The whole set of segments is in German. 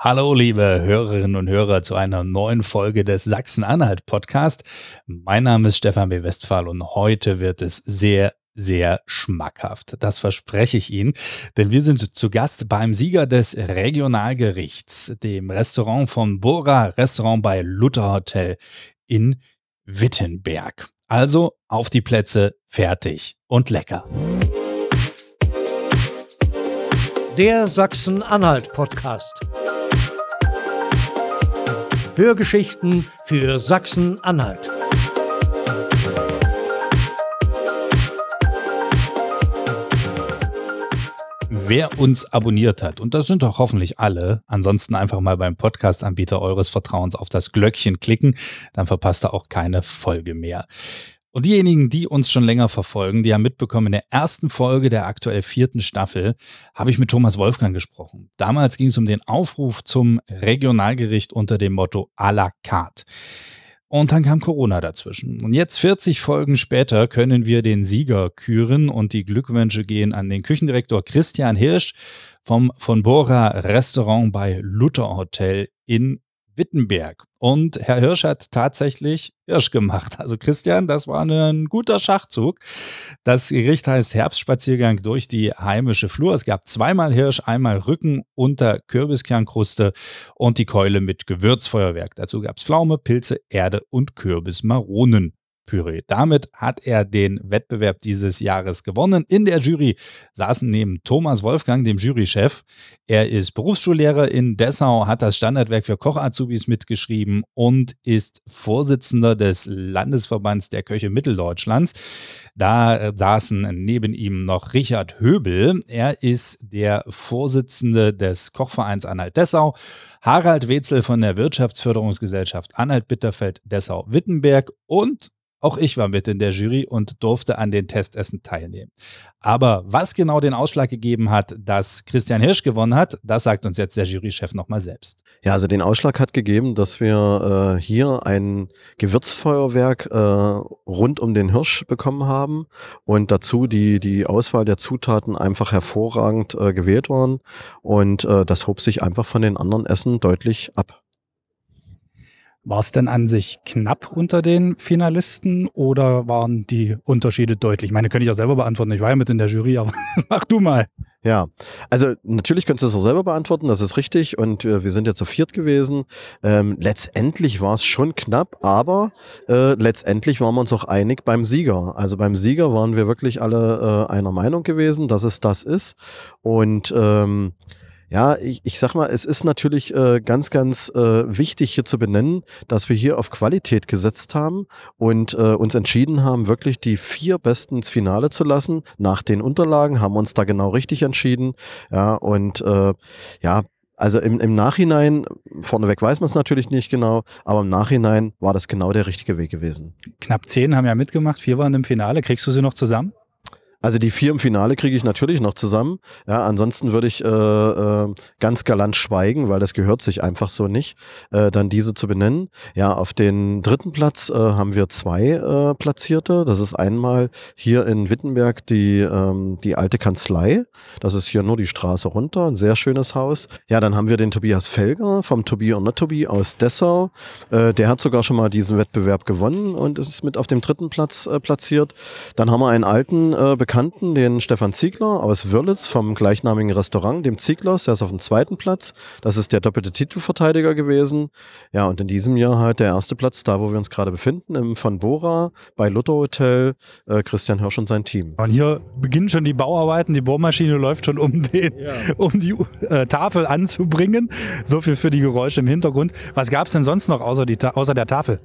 Hallo, liebe Hörerinnen und Hörer, zu einer neuen Folge des Sachsen-Anhalt-Podcast. Mein Name ist Stefan B. Westphal und heute wird es sehr, sehr schmackhaft. Das verspreche ich Ihnen, denn wir sind zu Gast beim Sieger des Regionalgerichts, dem Restaurant von Bora Restaurant bei Luther Hotel in Wittenberg. Also auf die Plätze, fertig und lecker. Der Sachsen-Anhalt-Podcast. Hörgeschichten für Sachsen-Anhalt. Wer uns abonniert hat, und das sind doch hoffentlich alle, ansonsten einfach mal beim Podcast-Anbieter eures Vertrauens auf das Glöckchen klicken, dann verpasst ihr auch keine Folge mehr. Und diejenigen, die uns schon länger verfolgen, die haben mitbekommen, in der ersten Folge der aktuell vierten Staffel habe ich mit Thomas Wolfgang gesprochen. Damals ging es um den Aufruf zum Regionalgericht unter dem Motto à la carte. Und dann kam Corona dazwischen. Und jetzt 40 Folgen später können wir den Sieger küren und die Glückwünsche gehen an den Küchendirektor Christian Hirsch vom von Bora Restaurant bei Luther Hotel in Wittenberg. Und Herr Hirsch hat tatsächlich Hirsch gemacht. Also Christian, das war ein guter Schachzug. Das Gericht heißt Herbstspaziergang durch die heimische Flur. Es gab zweimal Hirsch, einmal Rücken unter Kürbiskernkruste und die Keule mit Gewürzfeuerwerk. Dazu gab es Pflaume, Pilze, Erde und Kürbismaronen. Püree. Damit hat er den Wettbewerb dieses Jahres gewonnen. In der Jury saßen neben Thomas Wolfgang, dem Jurychef. Er ist Berufsschullehrer in Dessau, hat das Standardwerk für Kochazubis mitgeschrieben und ist Vorsitzender des Landesverbands der Köche Mitteldeutschlands. Da saßen neben ihm noch Richard Höbel. Er ist der Vorsitzende des Kochvereins Anhalt-Dessau. Harald Wetzel von der Wirtschaftsförderungsgesellschaft Anhalt-Bitterfeld-Dessau-Wittenberg und auch ich war mit in der Jury und durfte an den Testessen teilnehmen. Aber was genau den Ausschlag gegeben hat, dass Christian Hirsch gewonnen hat, das sagt uns jetzt der Jurychef nochmal selbst. Ja, also den Ausschlag hat gegeben, dass wir äh, hier ein Gewürzfeuerwerk äh, rund um den Hirsch bekommen haben und dazu die, die Auswahl der Zutaten einfach hervorragend äh, gewählt waren und äh, das hob sich einfach von den anderen Essen deutlich ab. War es denn an sich knapp unter den Finalisten oder waren die Unterschiede deutlich? Ich meine, könnte ich auch selber beantworten. Ich war ja mit in der Jury, aber mach du mal. Ja, also natürlich könntest du es auch selber beantworten, das ist richtig. Und äh, wir sind ja zu viert gewesen. Ähm, letztendlich war es schon knapp, aber äh, letztendlich waren wir uns auch einig beim Sieger. Also beim Sieger waren wir wirklich alle äh, einer Meinung gewesen, dass es das ist. Und ähm, ja, ich, ich sag mal, es ist natürlich äh, ganz, ganz äh, wichtig hier zu benennen, dass wir hier auf Qualität gesetzt haben und äh, uns entschieden haben, wirklich die vier Besten ins Finale zu lassen. Nach den Unterlagen haben uns da genau richtig entschieden. Ja, und äh, ja, also im, im Nachhinein, vorneweg weiß man es natürlich nicht genau, aber im Nachhinein war das genau der richtige Weg gewesen. Knapp zehn haben ja mitgemacht, vier waren im Finale. Kriegst du sie noch zusammen? Also die vier im Finale kriege ich natürlich noch zusammen. Ja, ansonsten würde ich äh, äh, ganz galant schweigen, weil das gehört sich einfach so nicht, äh, dann diese zu benennen. Ja, auf den dritten Platz äh, haben wir zwei äh, Platzierte. Das ist einmal hier in Wittenberg die, ähm, die alte Kanzlei. Das ist hier nur die Straße runter, ein sehr schönes Haus. Ja, dann haben wir den Tobias Felger vom Tobi und Not Tobi aus Dessau. Äh, der hat sogar schon mal diesen Wettbewerb gewonnen und ist mit auf dem dritten Platz platziert. Dann haben wir einen alten äh, Bekannten, den Stefan Ziegler aus Wörlitz vom gleichnamigen Restaurant, dem Zieglers, der ist auf dem zweiten Platz. Das ist der doppelte Titelverteidiger gewesen. Ja, und in diesem Jahr halt der erste Platz, da wo wir uns gerade befinden, im Von Bora bei Luther Hotel, äh, Christian Hirsch und sein Team. Und hier beginnen schon die Bauarbeiten, die Bohrmaschine läuft schon um, den, ja. um die äh, Tafel anzubringen. So viel für die Geräusche im Hintergrund. Was gab es denn sonst noch außer, die, außer der Tafel?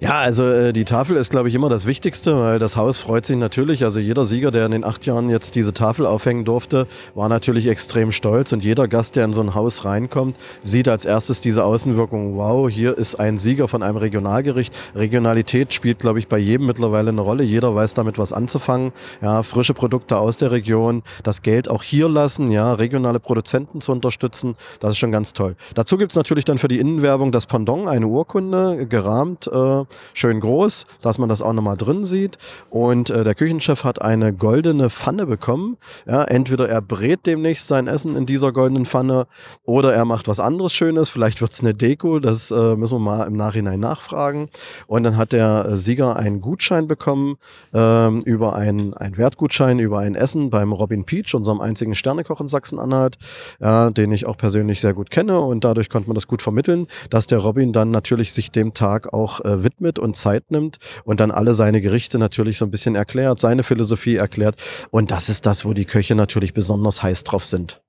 Ja, also äh, die Tafel ist, glaube ich, immer das Wichtigste, weil das Haus freut sich natürlich. Also jeder Sieger, der in den acht Jahren jetzt diese Tafel aufhängen durfte, war natürlich extrem stolz. Und jeder Gast, der in so ein Haus reinkommt, sieht als erstes diese Außenwirkung. Wow, hier ist ein Sieger von einem Regionalgericht. Regionalität spielt, glaube ich, bei jedem mittlerweile eine Rolle. Jeder weiß damit was anzufangen. Ja, frische Produkte aus der Region, das Geld auch hier lassen, ja, regionale Produzenten zu unterstützen. Das ist schon ganz toll. Dazu gibt es natürlich dann für die Innenwerbung das Pendant, eine Urkunde, gerahmt. Äh, Schön groß, dass man das auch nochmal drin sieht. Und äh, der Küchenchef hat eine goldene Pfanne bekommen. Ja, entweder er brät demnächst sein Essen in dieser goldenen Pfanne oder er macht was anderes Schönes. Vielleicht wird es eine Deko, das äh, müssen wir mal im Nachhinein nachfragen. Und dann hat der äh, Sieger einen Gutschein bekommen ähm, über einen, einen Wertgutschein, über ein Essen beim Robin Peach, unserem einzigen Sternekoch in Sachsen-Anhalt, ja, den ich auch persönlich sehr gut kenne und dadurch konnte man das gut vermitteln, dass der Robin dann natürlich sich dem Tag auch äh, widmet und Zeit nimmt und dann alle seine Gerichte natürlich so ein bisschen erklärt, seine Philosophie erklärt und das ist das, wo die Köche natürlich besonders heiß drauf sind.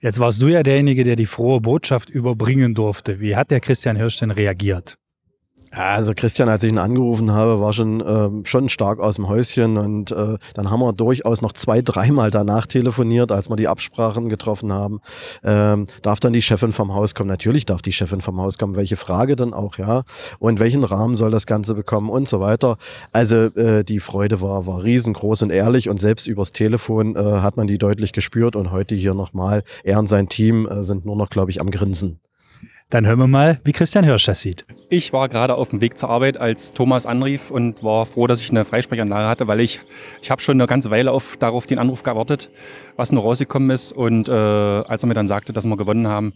Jetzt warst du ja derjenige, der die frohe Botschaft überbringen durfte. Wie hat der Christian Hirsch denn reagiert? Also Christian, als ich ihn angerufen habe, war schon, ähm, schon stark aus dem Häuschen und äh, dann haben wir durchaus noch zwei, dreimal danach telefoniert, als wir die Absprachen getroffen haben. Ähm, darf dann die Chefin vom Haus kommen? Natürlich darf die Chefin vom Haus kommen. Welche Frage dann auch, ja? Und welchen Rahmen soll das Ganze bekommen und so weiter. Also äh, die Freude war, war riesengroß und ehrlich und selbst übers Telefon äh, hat man die deutlich gespürt und heute hier nochmal, er und sein Team äh, sind nur noch, glaube ich, am Grinsen. Dann hören wir mal, wie Christian Hirsch das sieht. Ich war gerade auf dem Weg zur Arbeit, als Thomas anrief und war froh, dass ich eine Freisprechanlage hatte, weil ich, ich habe schon eine ganze Weile auf, darauf den Anruf gewartet, was nur rausgekommen ist. Und äh, als er mir dann sagte, dass wir gewonnen haben,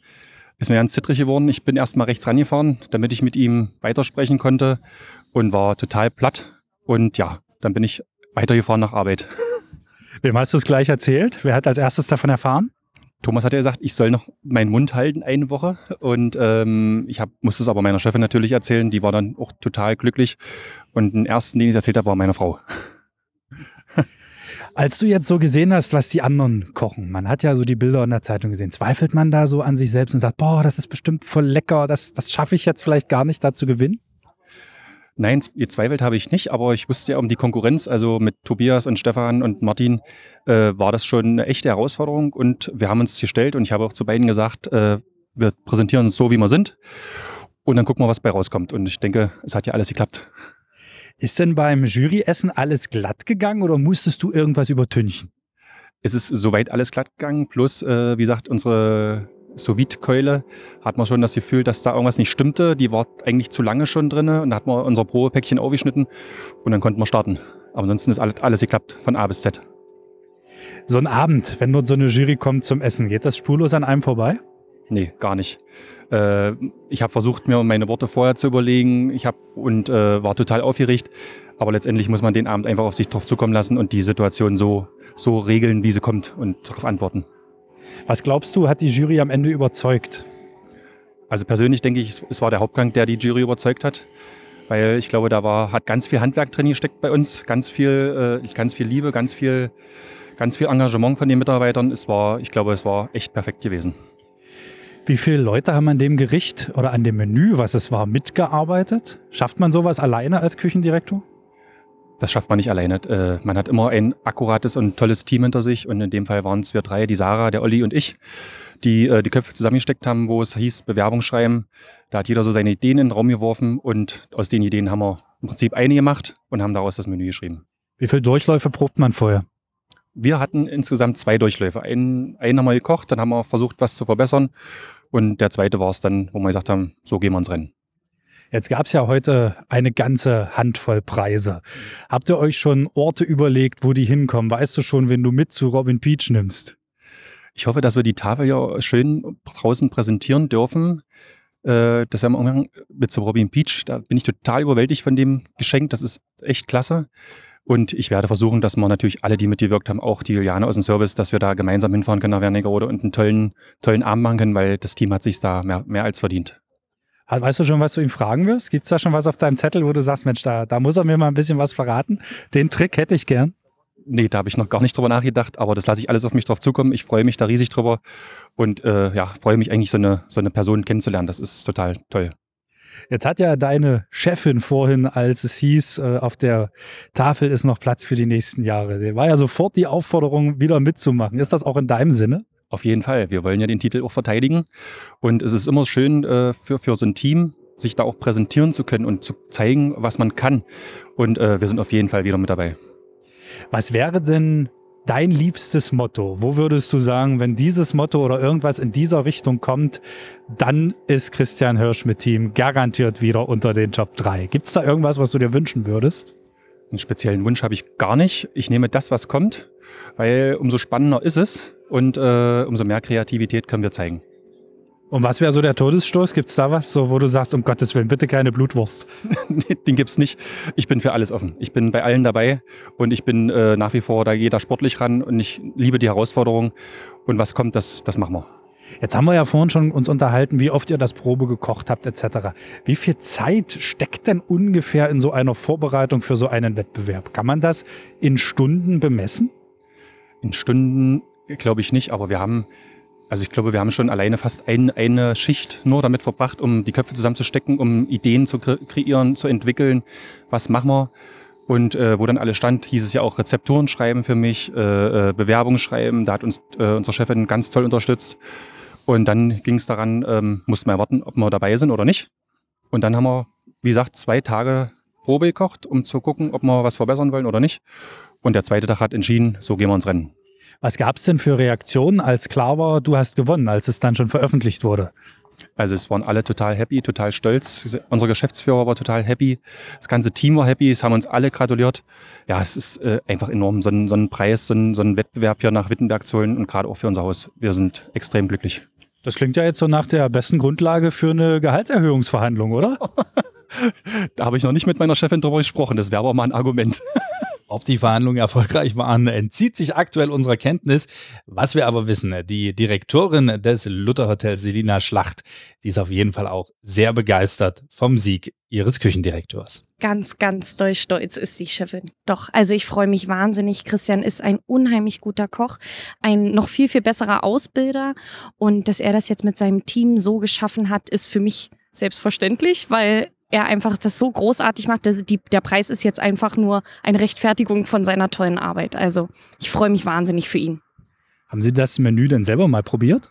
ist mir ganz zittrig geworden. Ich bin erst mal rechts rangefahren, damit ich mit ihm weitersprechen konnte und war total platt. Und ja, dann bin ich weitergefahren nach Arbeit. Wem hast du es gleich erzählt? Wer hat als erstes davon erfahren? Thomas hat ja gesagt, ich soll noch meinen Mund halten eine Woche. Und ähm, ich hab, musste es aber meiner Chefin natürlich erzählen. Die war dann auch total glücklich. Und den ersten, den ich erzählt habe, war meine Frau. Als du jetzt so gesehen hast, was die anderen kochen, man hat ja so die Bilder in der Zeitung gesehen, zweifelt man da so an sich selbst und sagt, boah, das ist bestimmt voll lecker, das, das schaffe ich jetzt vielleicht gar nicht, da zu gewinnen? Nein, gezweifelt habe ich nicht, aber ich wusste ja um die Konkurrenz, also mit Tobias und Stefan und Martin, äh, war das schon eine echte Herausforderung und wir haben uns gestellt und ich habe auch zu beiden gesagt, äh, wir präsentieren uns so, wie wir sind und dann gucken wir, was bei rauskommt. Und ich denke, es hat ja alles geklappt. Ist denn beim Juryessen alles glatt gegangen oder musstest du irgendwas übertünchen? Es ist soweit alles glatt gegangen, plus, äh, wie gesagt, unsere sous keule hat man schon das Gefühl, dass da irgendwas nicht stimmte. Die war eigentlich zu lange schon drin und da hat man unser Probepäckchen aufgeschnitten und dann konnten wir starten. Aber ansonsten ist alles, alles geklappt, von A bis Z. So ein Abend, wenn dort so eine Jury kommt zum Essen, geht das spurlos an einem vorbei? Nee, gar nicht. Äh, ich habe versucht, mir meine Worte vorher zu überlegen ich hab, und äh, war total aufgeregt. Aber letztendlich muss man den Abend einfach auf sich drauf zukommen lassen und die Situation so, so regeln, wie sie kommt und darauf antworten. Was glaubst du, hat die Jury am Ende überzeugt? Also persönlich denke ich, es war der Hauptgang, der die Jury überzeugt hat. Weil ich glaube, da war, hat ganz viel Handwerk drin gesteckt bei uns, ganz viel, äh, ganz viel Liebe, ganz viel, ganz viel Engagement von den Mitarbeitern. Es war, ich glaube, es war echt perfekt gewesen. Wie viele Leute haben an dem Gericht oder an dem Menü, was es war, mitgearbeitet? Schafft man sowas alleine als Küchendirektor? Das schafft man nicht alleine. Äh, man hat immer ein akkurates und tolles Team hinter sich. Und in dem Fall waren es wir drei, die Sarah, der Olli und ich, die äh, die Köpfe zusammengesteckt haben, wo es hieß Bewerbung schreiben. Da hat jeder so seine Ideen in den Raum geworfen und aus den Ideen haben wir im Prinzip eine gemacht und haben daraus das Menü geschrieben. Wie viele Durchläufe probt man vorher? Wir hatten insgesamt zwei Durchläufe. Einen, einen haben wir gekocht, dann haben wir versucht, was zu verbessern. Und der zweite war es dann, wo wir gesagt haben, so gehen wir ins Rennen. Jetzt gab es ja heute eine ganze Handvoll Preise. Habt ihr euch schon Orte überlegt, wo die hinkommen? Weißt du schon, wenn du mit zu Robin Peach nimmst? Ich hoffe, dass wir die Tafel ja schön draußen präsentieren dürfen. Äh, das haben wir mit zu Robin Peach. Da bin ich total überwältigt von dem Geschenk. Das ist echt klasse. Und ich werde versuchen, dass wir natürlich alle, die mitgewirkt haben, auch die Juliane aus dem Service, dass wir da gemeinsam hinfahren können nach Wernigerode und einen tollen, tollen Abend machen können, weil das Team hat sich da mehr, mehr als verdient. Weißt du schon, was du ihm fragen wirst? Gibt es da schon was auf deinem Zettel, wo du sagst, Mensch, da, da muss er mir mal ein bisschen was verraten? Den Trick hätte ich gern. Nee, da habe ich noch gar nicht drüber nachgedacht, aber das lasse ich alles auf mich drauf zukommen. Ich freue mich da riesig drüber und äh, ja, freue mich eigentlich, so eine, so eine Person kennenzulernen. Das ist total toll. Jetzt hat ja deine Chefin vorhin, als es hieß, äh, auf der Tafel ist noch Platz für die nächsten Jahre. War ja sofort die Aufforderung, wieder mitzumachen. Ist das auch in deinem Sinne? Auf jeden Fall. Wir wollen ja den Titel auch verteidigen. Und es ist immer schön äh, für, für so ein Team, sich da auch präsentieren zu können und zu zeigen, was man kann. Und äh, wir sind auf jeden Fall wieder mit dabei. Was wäre denn dein liebstes Motto? Wo würdest du sagen, wenn dieses Motto oder irgendwas in dieser Richtung kommt, dann ist Christian Hirsch mit Team garantiert wieder unter den Top 3. Gibt es da irgendwas, was du dir wünschen würdest? Einen speziellen Wunsch habe ich gar nicht. Ich nehme das, was kommt, weil umso spannender ist es und äh, umso mehr Kreativität können wir zeigen. Und was wäre so der Todesstoß? Gibt es da was, so, wo du sagst, um Gottes Willen, bitte keine Blutwurst? Den gibt es nicht. Ich bin für alles offen. Ich bin bei allen dabei und ich bin äh, nach wie vor, da jeder sportlich ran und ich liebe die Herausforderung. Und was kommt, das, das machen wir. Jetzt haben wir ja vorhin schon uns unterhalten, wie oft ihr das Probe gekocht habt etc. Wie viel Zeit steckt denn ungefähr in so einer Vorbereitung für so einen Wettbewerb? Kann man das in Stunden bemessen? In Stunden glaube ich nicht, aber wir haben also ich glaube, wir haben schon alleine fast ein, eine Schicht nur damit verbracht, um die Köpfe zusammenzustecken, um Ideen zu kreieren, zu entwickeln. Was machen wir? Und äh, wo dann alles stand, hieß es ja auch Rezepturen schreiben für mich, äh, äh, Bewerbungen schreiben. Da hat uns äh, unsere Chefin ganz toll unterstützt. Und dann ging es daran, ähm, mussten wir warten, ob wir dabei sind oder nicht. Und dann haben wir, wie gesagt, zwei Tage Probe gekocht, um zu gucken, ob wir was verbessern wollen oder nicht. Und der zweite Tag hat entschieden, so gehen wir ins Rennen. Was gab es denn für Reaktionen, als klar war, du hast gewonnen, als es dann schon veröffentlicht wurde? Also es waren alle total happy, total stolz. Unser Geschäftsführer war total happy. Das ganze Team war happy. Es haben uns alle gratuliert. Ja, es ist äh, einfach enorm, so einen, so Preis, so einen, so Wettbewerb hier nach Wittenberg zu holen und gerade auch für unser Haus. Wir sind extrem glücklich. Das klingt ja jetzt so nach der besten Grundlage für eine Gehaltserhöhungsverhandlung, oder? da habe ich noch nicht mit meiner Chefin drüber gesprochen. Das wäre aber mal ein Argument. Ob die Verhandlungen erfolgreich waren, entzieht sich aktuell unserer Kenntnis. Was wir aber wissen, die Direktorin des Lutherhotels Selina Schlacht, die ist auf jeden Fall auch sehr begeistert vom Sieg ihres Küchendirektors. Ganz, ganz doll stolz ist die Chefin. Doch, also ich freue mich wahnsinnig. Christian ist ein unheimlich guter Koch, ein noch viel, viel besserer Ausbilder. Und dass er das jetzt mit seinem Team so geschaffen hat, ist für mich selbstverständlich, weil er einfach das so großartig macht. Der, die, der Preis ist jetzt einfach nur eine Rechtfertigung von seiner tollen Arbeit. Also ich freue mich wahnsinnig für ihn. Haben Sie das Menü denn selber mal probiert?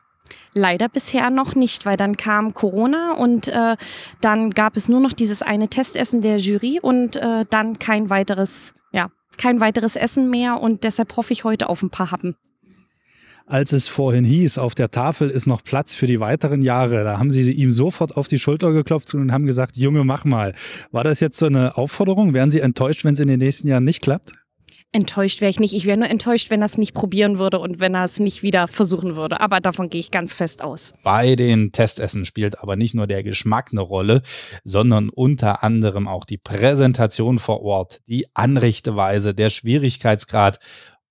Leider bisher noch nicht, weil dann kam Corona und äh, dann gab es nur noch dieses eine Testessen der Jury und äh, dann kein weiteres, ja, kein weiteres Essen mehr und deshalb hoffe ich heute auf ein paar Happen als es vorhin hieß, auf der Tafel ist noch Platz für die weiteren Jahre, da haben sie ihm sofort auf die Schulter geklopft und haben gesagt, Junge, mach mal. War das jetzt so eine Aufforderung? Wären Sie enttäuscht, wenn es in den nächsten Jahren nicht klappt? Enttäuscht wäre ich nicht. Ich wäre nur enttäuscht, wenn er es nicht probieren würde und wenn er es nicht wieder versuchen würde. Aber davon gehe ich ganz fest aus. Bei den Testessen spielt aber nicht nur der Geschmack eine Rolle, sondern unter anderem auch die Präsentation vor Ort, die Anrichteweise, der Schwierigkeitsgrad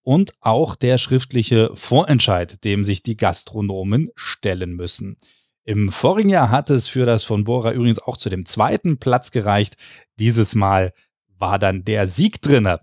und auch der schriftliche Vorentscheid, dem sich die Gastronomen stellen müssen. Im vorigen Jahr hat es für das von Bora übrigens auch zu dem zweiten Platz gereicht. Dieses Mal war dann der Sieg drinne.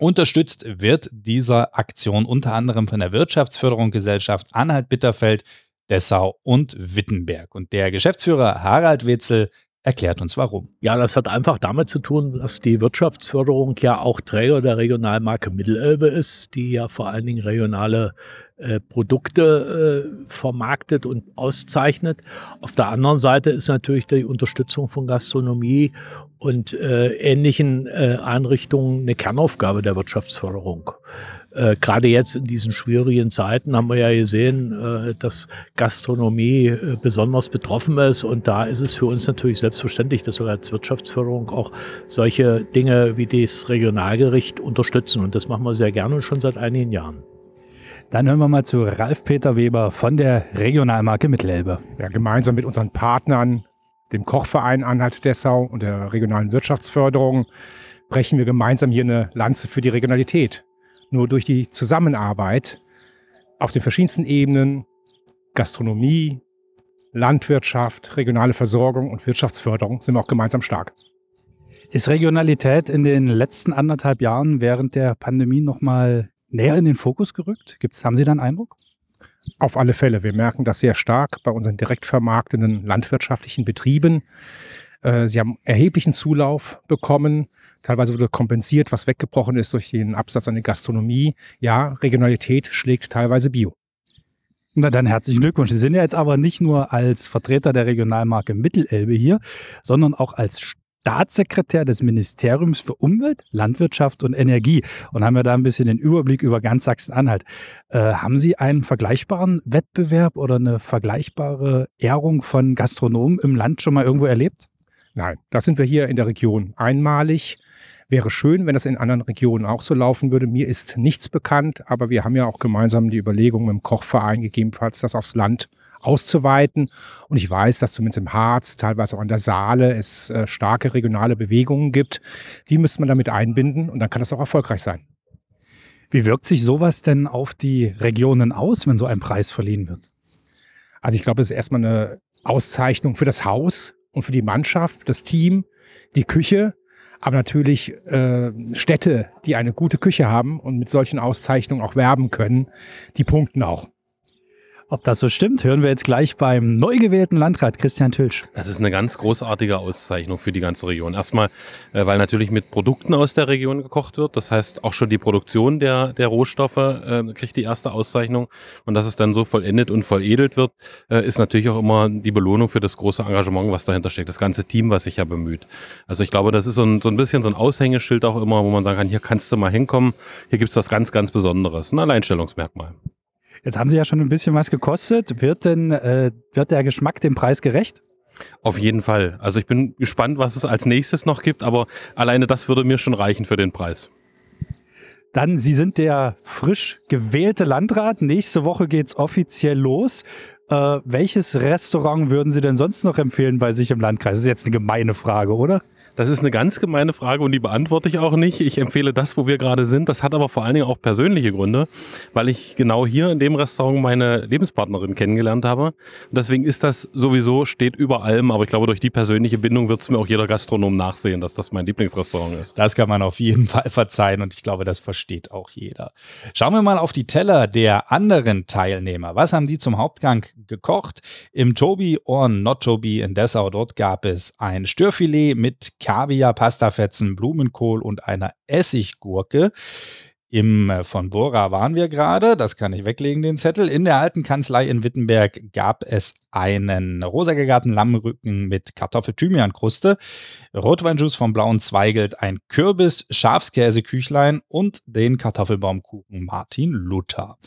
Unterstützt wird dieser Aktion unter anderem von der Wirtschaftsförderung Gesellschaft Anhalt-Bitterfeld, Dessau und Wittenberg. Und der Geschäftsführer Harald Witzel erklärt uns warum. Ja, das hat einfach damit zu tun, dass die Wirtschaftsförderung ja auch Träger der Regionalmarke Mittelelbe ist, die ja vor allen Dingen regionale äh, Produkte äh, vermarktet und auszeichnet. Auf der anderen Seite ist natürlich die Unterstützung von Gastronomie und äh, ähnlichen äh, Einrichtungen eine Kernaufgabe der Wirtschaftsförderung. Äh, Gerade jetzt in diesen schwierigen Zeiten haben wir ja gesehen, äh, dass Gastronomie äh, besonders betroffen ist. Und da ist es für uns natürlich selbstverständlich, dass wir als Wirtschaftsförderung auch solche Dinge wie das Regionalgericht unterstützen. Und das machen wir sehr gerne schon seit einigen Jahren. Dann hören wir mal zu Ralf-Peter Weber von der Regionalmarke Mittelelbe. Ja, gemeinsam mit unseren Partnern, dem Kochverein Anhalt-Dessau und der regionalen Wirtschaftsförderung, brechen wir gemeinsam hier eine Lanze für die Regionalität. Nur durch die Zusammenarbeit auf den verschiedensten Ebenen, Gastronomie, Landwirtschaft, regionale Versorgung und Wirtschaftsförderung sind wir auch gemeinsam stark. Ist Regionalität in den letzten anderthalb Jahren während der Pandemie nochmal näher in den Fokus gerückt? Gibt's, haben Sie da einen Eindruck? Auf alle Fälle. Wir merken das sehr stark bei unseren direkt vermarktenden landwirtschaftlichen Betrieben. Äh, sie haben erheblichen Zulauf bekommen. Teilweise wurde kompensiert, was weggebrochen ist durch den Absatz an die Gastronomie. Ja, Regionalität schlägt teilweise Bio. Na dann herzlichen Glückwunsch. Sie sind ja jetzt aber nicht nur als Vertreter der Regionalmarke Mittelelbe hier, sondern auch als Staatssekretär des Ministeriums für Umwelt, Landwirtschaft und Energie und haben ja da ein bisschen den Überblick über ganz Sachsen-Anhalt. Äh, haben Sie einen vergleichbaren Wettbewerb oder eine vergleichbare Ehrung von Gastronomen im Land schon mal irgendwo erlebt? Nein, das sind wir hier in der Region einmalig. Wäre schön, wenn das in anderen Regionen auch so laufen würde. Mir ist nichts bekannt, aber wir haben ja auch gemeinsam die Überlegung mit dem Kochverein gegebenenfalls das aufs Land auszuweiten. Und ich weiß, dass zumindest im Harz, teilweise auch an der Saale, es äh, starke regionale Bewegungen gibt. Die müsste man damit einbinden und dann kann das auch erfolgreich sein. Wie wirkt sich sowas denn auf die Regionen aus, wenn so ein Preis verliehen wird? Also ich glaube, es ist erstmal eine Auszeichnung für das Haus und für die Mannschaft, das Team, die Küche aber natürlich äh, Städte, die eine gute Küche haben und mit solchen Auszeichnungen auch werben können, die punkten auch. Ob das so stimmt, hören wir jetzt gleich beim neu gewählten Landrat Christian Tülsch. Das ist eine ganz großartige Auszeichnung für die ganze Region. Erstmal, äh, weil natürlich mit Produkten aus der Region gekocht wird. Das heißt, auch schon die Produktion der, der Rohstoffe äh, kriegt die erste Auszeichnung. Und dass es dann so vollendet und volledelt wird, äh, ist natürlich auch immer die Belohnung für das große Engagement, was dahinter steckt. Das ganze Team, was sich ja bemüht. Also ich glaube, das ist so ein, so ein bisschen so ein Aushängeschild auch immer, wo man sagen kann, hier kannst du mal hinkommen. Hier gibt's was ganz, ganz Besonderes. Ein Alleinstellungsmerkmal. Jetzt haben Sie ja schon ein bisschen was gekostet. Wird denn, äh, wird der Geschmack dem Preis gerecht? Auf jeden Fall. Also ich bin gespannt, was es als nächstes noch gibt, aber alleine das würde mir schon reichen für den Preis. Dann, Sie sind der frisch gewählte Landrat. Nächste Woche geht's offiziell los. Äh, welches Restaurant würden Sie denn sonst noch empfehlen bei sich im Landkreis? Das ist jetzt eine gemeine Frage, oder? Das ist eine ganz gemeine Frage und die beantworte ich auch nicht. Ich empfehle das, wo wir gerade sind. Das hat aber vor allen Dingen auch persönliche Gründe, weil ich genau hier in dem Restaurant meine Lebenspartnerin kennengelernt habe. Und deswegen ist das sowieso, steht über allem, aber ich glaube, durch die persönliche Bindung wird es mir auch jeder Gastronom nachsehen, dass das mein Lieblingsrestaurant ist. Das kann man auf jeden Fall verzeihen und ich glaube, das versteht auch jeder. Schauen wir mal auf die Teller der anderen Teilnehmer. Was haben die zum Hauptgang gekocht? Im Tobi or Not Tobi in Dessau, dort gab es ein Störfilet mit Kaviar, Pastafetzen, Blumenkohl und einer Essiggurke. Im äh, von Bora waren wir gerade, das kann ich weglegen, den Zettel. In der alten Kanzlei in Wittenberg gab es einen rosa gegarten Lammrücken mit Kartoffel-Thymian-Kruste, Rotweinjuice vom Blauen Zweigelt, ein Kürbis, Schafskäse-Küchlein und den Kartoffelbaumkuchen Martin Luther.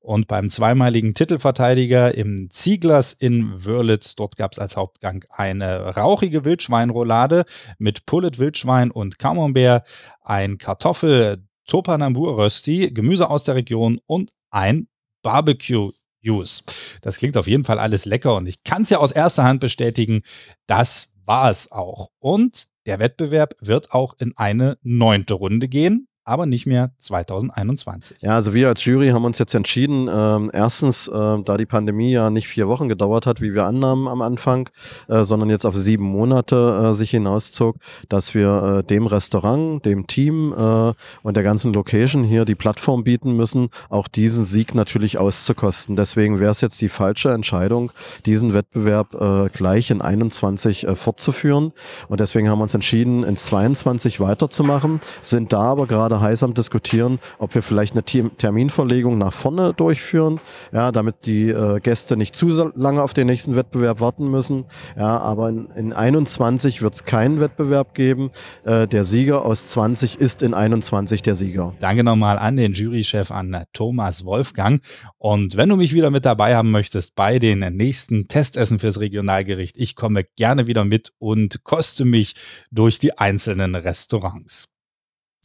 Und beim zweimaligen Titelverteidiger im Zieglers in Wörlitz, dort gab es als Hauptgang eine rauchige Wildschweinroulade mit Pullet Wildschwein und Camembert, ein Kartoffel Topanambur Rösti, Gemüse aus der Region und ein Barbecue Juice. Das klingt auf jeden Fall alles lecker und ich kann es ja aus erster Hand bestätigen, das war es auch. Und der Wettbewerb wird auch in eine neunte Runde gehen aber nicht mehr 2021. Ja, also wir als Jury haben uns jetzt entschieden, ähm, erstens, äh, da die Pandemie ja nicht vier Wochen gedauert hat, wie wir annahmen am Anfang, äh, sondern jetzt auf sieben Monate äh, sich hinauszog, dass wir äh, dem Restaurant, dem Team äh, und der ganzen Location hier die Plattform bieten müssen, auch diesen Sieg natürlich auszukosten. Deswegen wäre es jetzt die falsche Entscheidung, diesen Wettbewerb äh, gleich in 21 fortzuführen. Und deswegen haben wir uns entschieden, in 22 weiterzumachen, sind da aber gerade gerade heiß am Diskutieren, ob wir vielleicht eine Terminverlegung nach vorne durchführen, ja, damit die äh, Gäste nicht zu lange auf den nächsten Wettbewerb warten müssen. Ja, aber in, in 21 wird es keinen Wettbewerb geben. Äh, der Sieger aus 20 ist in 21 der Sieger. Danke nochmal an den Jurychef, an Thomas Wolfgang. Und wenn du mich wieder mit dabei haben möchtest bei den nächsten Testessen fürs Regionalgericht, ich komme gerne wieder mit und koste mich durch die einzelnen Restaurants.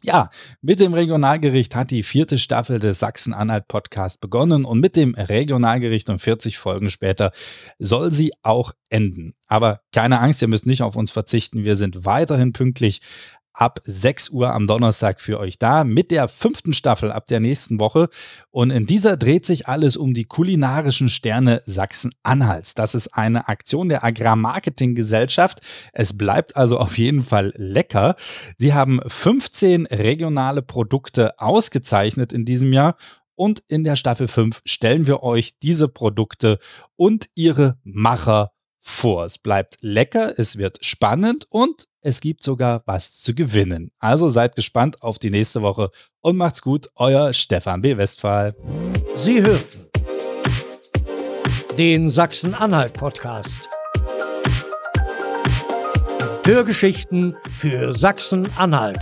Ja, mit dem Regionalgericht hat die vierte Staffel des Sachsen-Anhalt-Podcast begonnen und mit dem Regionalgericht und 40 Folgen später soll sie auch enden. Aber keine Angst, ihr müsst nicht auf uns verzichten. Wir sind weiterhin pünktlich ab 6 Uhr am Donnerstag für euch da mit der fünften Staffel ab der nächsten Woche. Und in dieser dreht sich alles um die kulinarischen Sterne Sachsen-Anhalts. Das ist eine Aktion der Agrarmarketinggesellschaft. Es bleibt also auf jeden Fall lecker. Sie haben 15 regionale Produkte ausgezeichnet in diesem Jahr. Und in der Staffel 5 stellen wir euch diese Produkte und ihre Macher vor. Es bleibt lecker, es wird spannend und es gibt sogar was zu gewinnen. Also seid gespannt auf die nächste Woche und macht's gut, euer Stefan B. Westphal. Sie hörten den Sachsen-Anhalt-Podcast. Hörgeschichten für Sachsen-Anhalt.